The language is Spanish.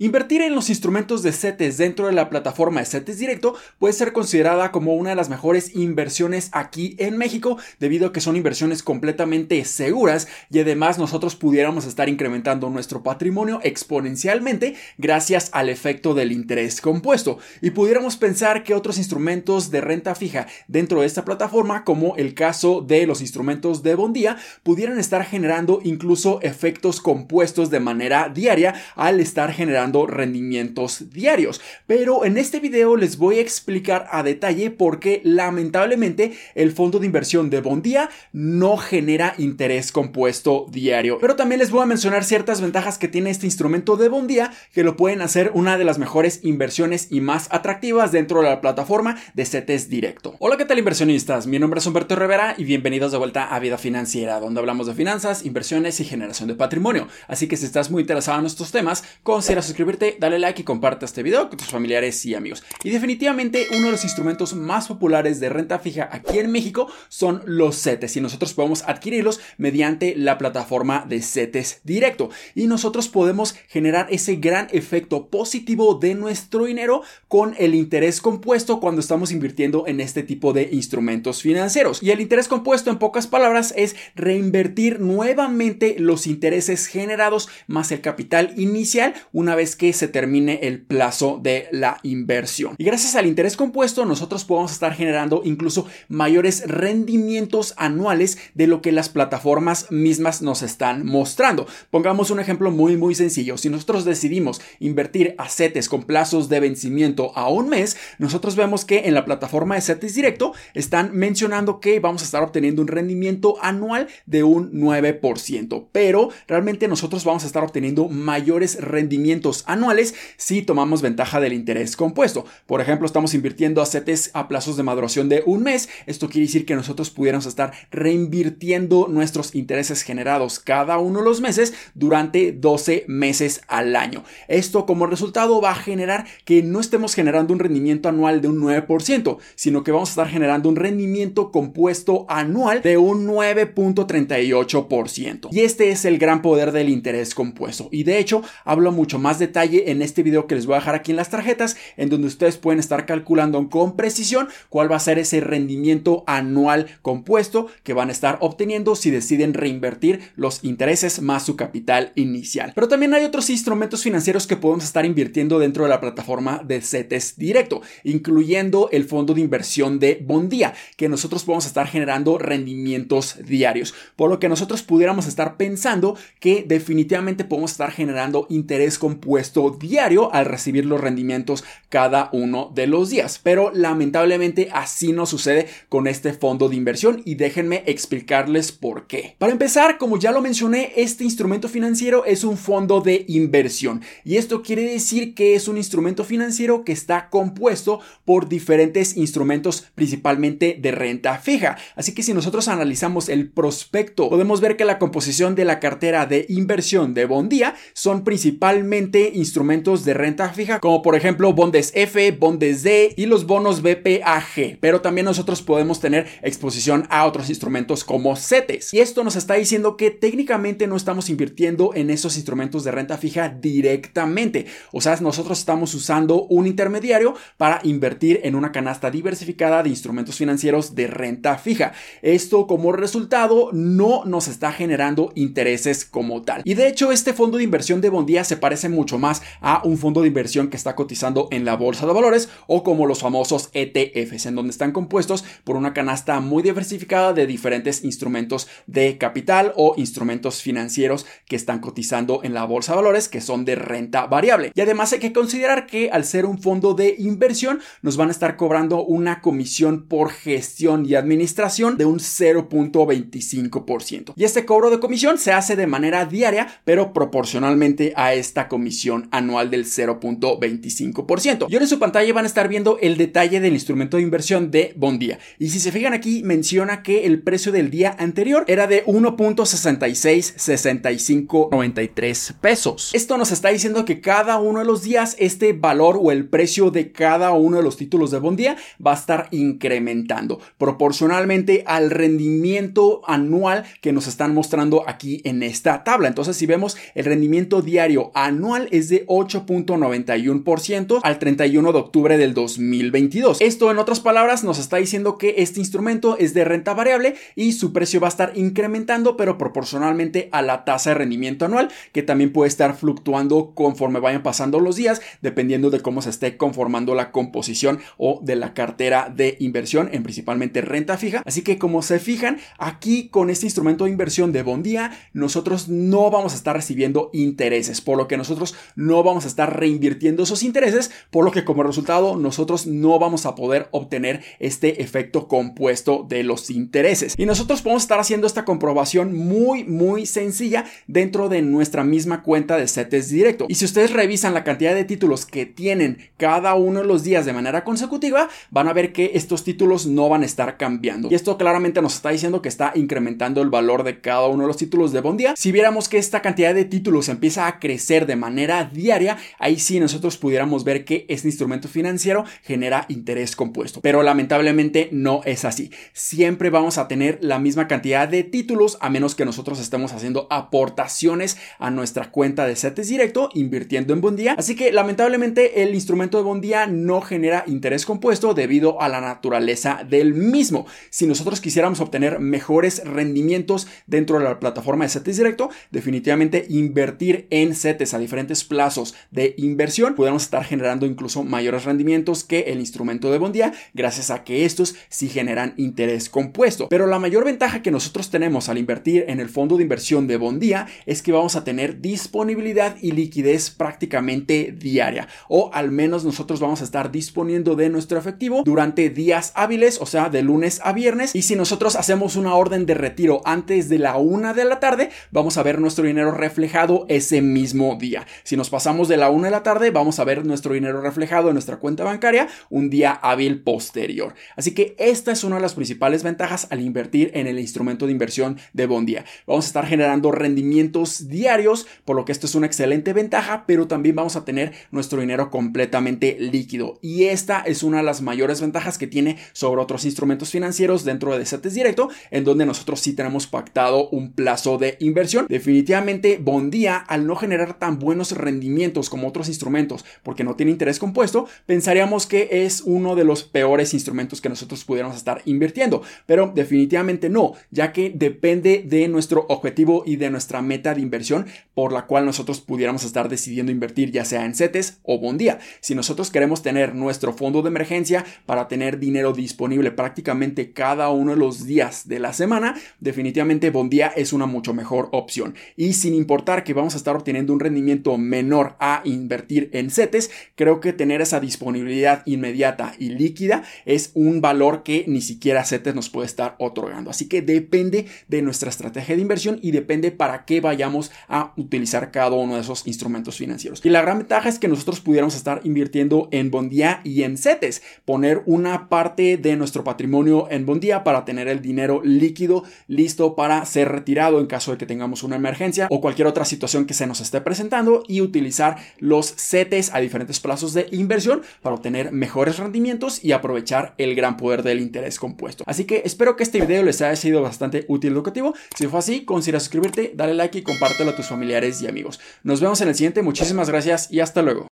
Invertir en los instrumentos de CETES dentro de la plataforma de CETES Directo puede ser considerada como una de las mejores inversiones aquí en México debido a que son inversiones completamente seguras y además nosotros pudiéramos estar incrementando nuestro patrimonio exponencialmente gracias al efecto del interés compuesto. Y pudiéramos pensar que otros instrumentos de renta fija dentro de esta plataforma como el caso de los instrumentos de Bondía pudieran estar generando incluso efectos compuestos de manera diaria al estar generando rendimientos diarios. Pero en este video les voy a explicar a detalle por qué lamentablemente el fondo de inversión de Bondía no genera interés compuesto diario. Pero también les voy a mencionar ciertas ventajas que tiene este instrumento de Bondía que lo pueden hacer una de las mejores inversiones y más atractivas dentro de la plataforma de CETES Directo. Hola, ¿qué tal inversionistas? Mi nombre es Humberto Rivera y bienvenidos de vuelta a Vida Financiera, donde hablamos de finanzas, inversiones y generación de patrimonio. Así que si estás muy interesado en estos temas, considera suscribirte, dale like y comparte este video con tus familiares y amigos. Y definitivamente uno de los instrumentos más populares de renta fija aquí en México son los CETES y nosotros podemos adquirirlos mediante la plataforma de CETES directo y nosotros podemos generar ese gran efecto positivo de nuestro dinero con el interés compuesto cuando estamos invirtiendo en este tipo de instrumentos financieros. Y el interés compuesto en pocas palabras es reinvertir nuevamente los intereses generados más el capital inicial una vez que se termine el plazo de la inversión. Y gracias al interés compuesto nosotros podemos estar generando incluso mayores rendimientos anuales de lo que las plataformas mismas nos están mostrando. Pongamos un ejemplo muy muy sencillo. Si nosotros decidimos invertir a CETES con plazos de vencimiento a un mes, nosotros vemos que en la plataforma de CETES directo están mencionando que vamos a estar obteniendo un rendimiento anual de un 9%, pero realmente nosotros vamos a estar obteniendo mayores rendimientos anuales si tomamos ventaja del interés compuesto. Por ejemplo, estamos invirtiendo a a plazos de maduración de un mes. Esto quiere decir que nosotros pudiéramos estar reinvirtiendo nuestros intereses generados cada uno de los meses durante 12 meses al año. Esto como resultado va a generar que no estemos generando un rendimiento anual de un 9%, sino que vamos a estar generando un rendimiento compuesto anual de un 9.38%. Y este es el gran poder del interés compuesto. Y de hecho, hablo mucho más detalle en este video que les voy a dejar aquí en las tarjetas, en donde ustedes pueden estar calculando con precisión cuál va a ser ese rendimiento anual compuesto que van a estar obteniendo si deciden reinvertir los intereses más su capital inicial. Pero también hay otros instrumentos financieros que podemos estar invirtiendo dentro de la plataforma de CETES directo, incluyendo el fondo de inversión de Bondía, que nosotros podemos estar generando rendimientos diarios, por lo que nosotros pudiéramos estar pensando que definitivamente podemos estar generando interés compuesto diario al recibir los rendimientos cada uno de los días. Pero lamentablemente así no sucede con este fondo de inversión y déjenme explicarles por qué. Para empezar, como ya lo mencioné, este instrumento financiero es un fondo de inversión y esto quiere decir que es un instrumento financiero que está compuesto por diferentes instrumentos principalmente de renta fija. Así que si nosotros analizamos el prospecto, podemos ver que la composición de la cartera de inversión de Bondía son principalmente instrumentos de renta fija, como por ejemplo bondes F, bondes D y los bonos BPAG. Pero también nosotros podemos tener exposición a otros instrumentos como CETES. Y esto nos está diciendo que técnicamente no estamos invirtiendo en esos instrumentos de renta fija directamente. O sea, nosotros estamos usando un intermediario para invertir en una canasta diversificada de instrumentos financieros de renta fija. Esto como resultado no nos está generando intereses como tal. Y de hecho, este fondo de inversión de Bondía se parece mucho más a un fondo de inversión que está cotizando en la bolsa de valores o como los famosos ETFs, en donde están compuestos por una canasta muy diversificada de diferentes instrumentos de capital o instrumentos financieros que están cotizando en la bolsa de valores que son de renta variable. Y además hay que considerar que al ser un fondo de inversión nos van a estar cobrando una comisión por gestión y administración de un 0.25%. Y este cobro de comisión se hace de manera diaria, pero proporcionalmente a esta comisión anual del 0.25%. Y ahora en su pantalla van a estar viendo el detalle del instrumento de inversión de Bondía. Y si se fijan aquí, menciona que el precio del día anterior era de 1.666593 pesos. Esto nos está diciendo que cada uno de los días este valor o el precio de cada uno de los títulos de Bondía va a estar incrementando proporcionalmente al rendimiento anual que nos están mostrando aquí en esta tabla. Entonces, si vemos el rendimiento diario anual es de 8.91% al 31 de octubre del 2022. Esto en otras palabras nos está diciendo que este instrumento es de renta variable y su precio va a estar incrementando pero proporcionalmente a la tasa de rendimiento anual que también puede estar fluctuando conforme vayan pasando los días dependiendo de cómo se esté conformando la composición o de la cartera de inversión en principalmente renta fija. Así que como se fijan aquí con este instrumento de inversión de Bondía nosotros no vamos a estar recibiendo intereses por lo que nosotros no vamos a estar reinvirtiendo esos intereses por lo que como resultado nosotros no vamos a poder obtener este efecto compuesto de los intereses. Y nosotros podemos estar haciendo esta comprobación muy, muy sencilla dentro de nuestra misma cuenta de CETES directo. Y si ustedes revisan la cantidad de títulos que tienen cada uno de los días de manera consecutiva, van a ver que estos títulos no van a estar cambiando. Y esto claramente nos está diciendo que está incrementando el valor de cada uno de los títulos de Bondía. Si viéramos que esta cantidad de títulos empieza a crecer de manera diaria, ahí sí nosotros pudiéramos ver que este instrumento financiero genera interés compuesto. Pero lamentablemente no es así. Siempre vamos a tener la misma cantidad de títulos a menos que nosotros estemos haciendo aportaciones a nuestra cuenta de CETES directo invirtiendo en Bondía. Así que lamentablemente el instrumento de Bondía no genera interés compuesto debido a la naturaleza del mismo. Si nosotros quisiéramos obtener mejores rendimientos dentro de la plataforma de CETES directo, definitivamente invertir en CETES a diferentes plazos de inversión, podemos estar generando incluso mayores rendimientos que el instrumento de Bondía gracias a que estos sí generan interés compuesto. Pero la mayor ventaja que nosotros tenemos al invertir en el fondo de inversión de Bondía es que vamos a tener disponibilidad y liquidez prácticamente diaria o al menos nosotros vamos a estar disponiendo de nuestro efectivo durante días hábiles, o sea, de lunes a viernes y si nosotros hacemos una orden de retiro antes de la una de la tarde, vamos a ver nuestro dinero reflejado ese mismo día. Si nos pasamos de la una de la tarde, vamos a ver nuestro dinero reflejado en nuestra cuenta bancaria un día hábil posterior. Así que esta es una de las principales ventajas al invertir en el instrumento de inversión de Bondía. Vamos a estar generando rendimientos diarios, por lo que esto es una excelente ventaja, pero también vamos a tener nuestro dinero completamente líquido. Y esta es una de las mayores ventajas que tiene sobre otros instrumentos financieros dentro de CETES Directo, en donde nosotros sí tenemos pactado un plazo de inversión. Definitivamente Bondía, al no generar tan buenos rendimientos como otros instrumentos, porque no tiene interés compuesto, pensaríamos que es uno de los peores instrumentos que nosotros pudiéramos estar invirtiendo, pero definitivamente no, ya que depende de nuestro objetivo y de nuestra meta de inversión por la cual nosotros pudiéramos estar decidiendo invertir ya sea en CETES o Bondía. Si nosotros queremos tener nuestro fondo de emergencia para tener dinero disponible prácticamente cada uno de los días de la semana, definitivamente Bondía es una mucho mejor opción. Y sin importar que vamos a estar obteniendo un rendimiento menor a invertir en CETES, creo que tener esa disponibilidad inmediata y líquida es un valor que ni siquiera CETES nos puede estar otorgando. Así que depende de nuestra estrategia de inversión y depende para qué vayamos a utilizar cada uno de esos instrumentos financieros. Y la gran ventaja es que nosotros pudiéramos estar invirtiendo en Bondía y en CETES, poner una parte de nuestro patrimonio en Bondía para tener el dinero líquido listo para ser retirado en caso de que tengamos una emergencia o cualquier otra situación que se nos esté presentando y utilizar los CETES a diferentes plazos de inversión para obtener mejores rendimientos y aprovechar el gran poder del interés compuesto. Así que espero que este video les haya sido bastante útil y educativo. Si fue así, considera suscribirte, dale like y compártelo a tus familiares y amigos. Nos vemos en el siguiente, muchísimas gracias y hasta luego.